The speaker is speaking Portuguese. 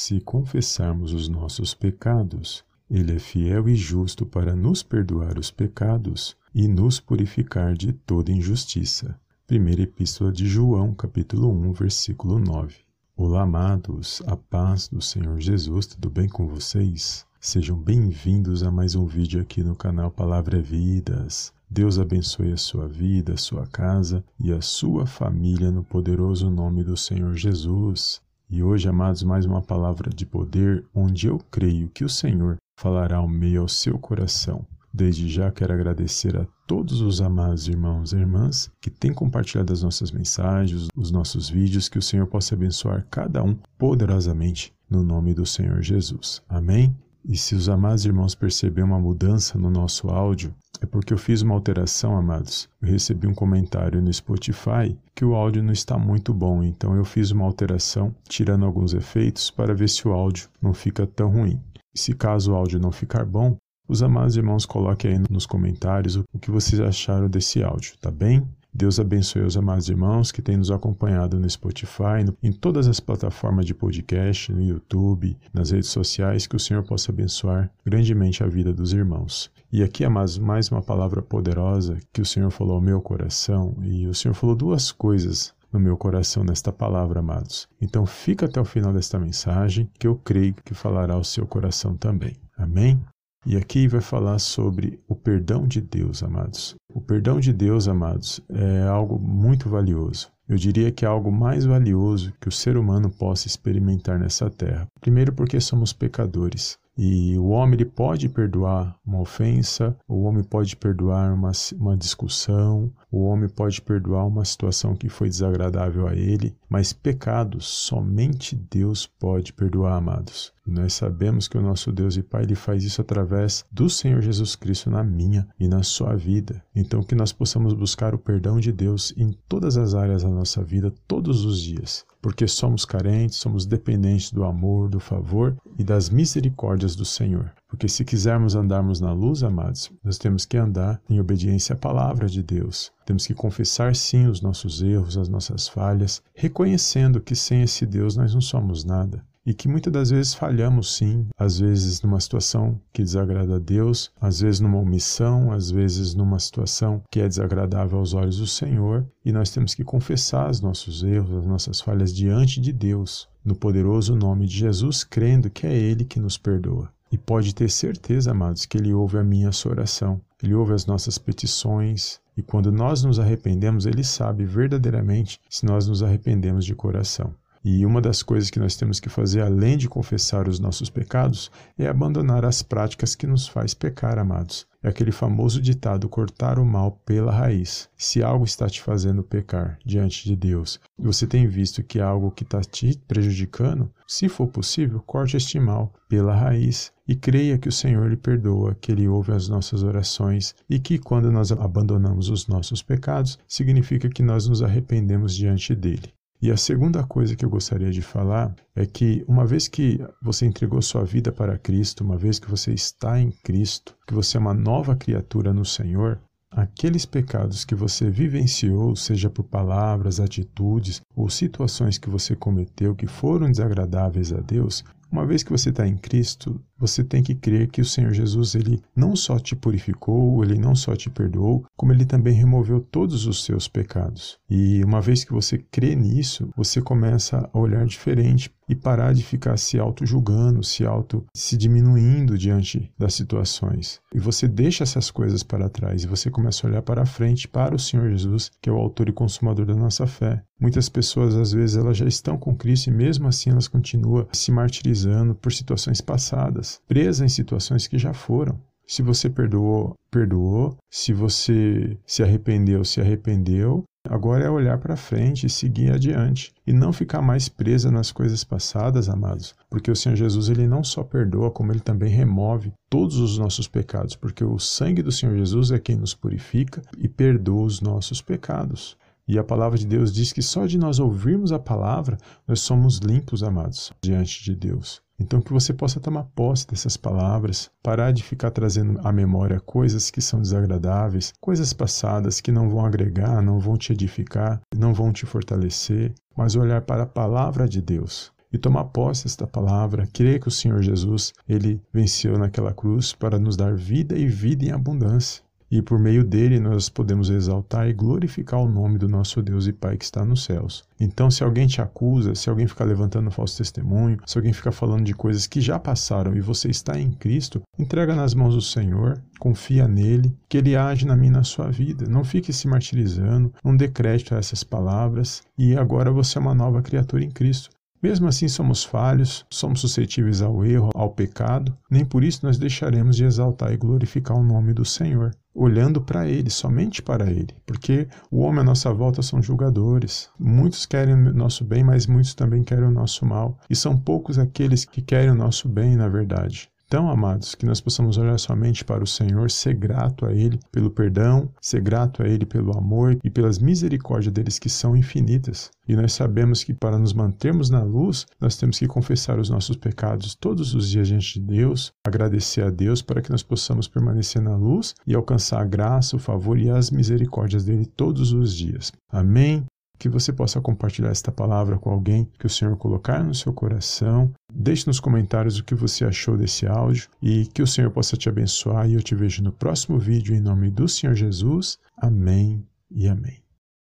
Se confessarmos os nossos pecados, Ele é fiel e justo para nos perdoar os pecados e nos purificar de toda injustiça. Primeira Epístola de João, capítulo 1, versículo 9. Olá, amados, a paz do Senhor Jesus, tudo bem com vocês? Sejam bem-vindos a mais um vídeo aqui no canal Palavra é Vidas. Deus abençoe a sua vida, a sua casa e a sua família no poderoso nome do Senhor Jesus. E hoje, amados, mais uma palavra de poder onde eu creio que o Senhor falará ao meio ao seu coração. Desde já quero agradecer a todos os amados irmãos e irmãs que têm compartilhado as nossas mensagens, os nossos vídeos, que o Senhor possa abençoar cada um poderosamente no nome do Senhor Jesus. Amém? E se os amados irmãos perceberem uma mudança no nosso áudio, é porque eu fiz uma alteração, amados. Eu recebi um comentário no Spotify que o áudio não está muito bom, então eu fiz uma alteração, tirando alguns efeitos para ver se o áudio não fica tão ruim. E se caso o áudio não ficar bom, os amados irmãos coloquem aí nos comentários o que vocês acharam desse áudio, tá bem? Deus abençoe os amados irmãos que têm nos acompanhado no Spotify, no, em todas as plataformas de podcast, no YouTube, nas redes sociais, que o Senhor possa abençoar grandemente a vida dos irmãos. E aqui, amados, mais uma palavra poderosa que o Senhor falou ao meu coração, e o Senhor falou duas coisas no meu coração nesta palavra, amados. Então fica até o final desta mensagem, que eu creio que falará ao seu coração também. Amém? E aqui vai falar sobre o perdão de Deus, amados. O perdão de Deus, amados, é algo muito valioso. Eu diria que é algo mais valioso que o ser humano possa experimentar nessa terra. Primeiro, porque somos pecadores. E o homem ele pode perdoar uma ofensa, o homem pode perdoar uma, uma discussão, o homem pode perdoar uma situação que foi desagradável a ele, mas pecados somente Deus pode perdoar, amados. E nós sabemos que o nosso Deus e Pai ele faz isso através do Senhor Jesus Cristo na minha e na sua vida. Então que nós possamos buscar o perdão de Deus em todas as áreas da nossa vida todos os dias porque somos carentes, somos dependentes do amor, do favor e das misericórdias do Senhor. Porque se quisermos andarmos na luz, amados, nós temos que andar em obediência à palavra de Deus. Temos que confessar sim os nossos erros, as nossas falhas, reconhecendo que sem esse Deus nós não somos nada e que muitas das vezes falhamos sim, às vezes numa situação que desagrada a Deus, às vezes numa omissão, às vezes numa situação que é desagradável aos olhos do Senhor, e nós temos que confessar os nossos erros, as nossas falhas diante de Deus, no poderoso nome de Jesus, crendo que é Ele que nos perdoa. E pode ter certeza, amados, que Ele ouve a minha oração, Ele ouve as nossas petições, e quando nós nos arrependemos, Ele sabe verdadeiramente se nós nos arrependemos de coração. E uma das coisas que nós temos que fazer, além de confessar os nossos pecados, é abandonar as práticas que nos faz pecar, amados. É aquele famoso ditado: cortar o mal pela raiz. Se algo está te fazendo pecar diante de Deus e você tem visto que é algo que está te prejudicando, se for possível, corte este mal pela raiz e creia que o Senhor lhe perdoa, que Ele ouve as nossas orações e que quando nós abandonamos os nossos pecados, significa que nós nos arrependemos diante dele. E a segunda coisa que eu gostaria de falar é que, uma vez que você entregou sua vida para Cristo, uma vez que você está em Cristo, que você é uma nova criatura no Senhor, aqueles pecados que você vivenciou, seja por palavras, atitudes ou situações que você cometeu que foram desagradáveis a Deus, uma vez que você está em Cristo, você tem que crer que o Senhor Jesus ele não só te purificou, ele não só te perdoou, como ele também removeu todos os seus pecados. E uma vez que você crê nisso, você começa a olhar diferente e parar de ficar se auto-julgando, se auto se diminuindo diante das situações. E você deixa essas coisas para trás e você começa a olhar para frente para o Senhor Jesus, que é o autor e consumador da nossa fé. Muitas pessoas às vezes elas já estão com Cristo e mesmo assim elas continuam se martirizando por situações passadas presa em situações que já foram. Se você perdoou, perdoou. Se você se arrependeu, se arrependeu. Agora é olhar para frente e seguir adiante e não ficar mais presa nas coisas passadas, amados, porque o Senhor Jesus ele não só perdoa, como ele também remove todos os nossos pecados, porque o sangue do Senhor Jesus é quem nos purifica e perdoa os nossos pecados. E a palavra de Deus diz que só de nós ouvirmos a palavra, nós somos limpos, amados, diante de Deus. Então, que você possa tomar posse dessas palavras, parar de ficar trazendo à memória coisas que são desagradáveis, coisas passadas que não vão agregar, não vão te edificar, não vão te fortalecer, mas olhar para a palavra de Deus e tomar posse desta palavra, crer que o Senhor Jesus, ele venceu naquela cruz para nos dar vida e vida em abundância e por meio dele nós podemos exaltar e glorificar o nome do nosso Deus e Pai que está nos céus. Então, se alguém te acusa, se alguém ficar levantando falso testemunho, se alguém ficar falando de coisas que já passaram e você está em Cristo, entrega nas mãos do Senhor, confia nele, que ele age na minha na sua vida. Não fique se martirizando, não dê crédito a essas palavras e agora você é uma nova criatura em Cristo. Mesmo assim, somos falhos, somos suscetíveis ao erro, ao pecado, nem por isso nós deixaremos de exaltar e glorificar o nome do Senhor, olhando para Ele, somente para Ele, porque o homem à nossa volta são julgadores. Muitos querem o nosso bem, mas muitos também querem o nosso mal, e são poucos aqueles que querem o nosso bem, na verdade. Então, amados, que nós possamos olhar somente para o Senhor, ser grato a Ele pelo perdão, ser grato a Ele pelo amor e pelas misericórdias deles que são infinitas. E nós sabemos que para nos mantermos na luz, nós temos que confessar os nossos pecados todos os dias diante de Deus, agradecer a Deus para que nós possamos permanecer na luz e alcançar a graça, o favor e as misericórdias dele todos os dias. Amém que você possa compartilhar esta palavra com alguém que o Senhor colocar no seu coração. Deixe nos comentários o que você achou desse áudio e que o Senhor possa te abençoar. E eu te vejo no próximo vídeo em nome do Senhor Jesus. Amém e amém.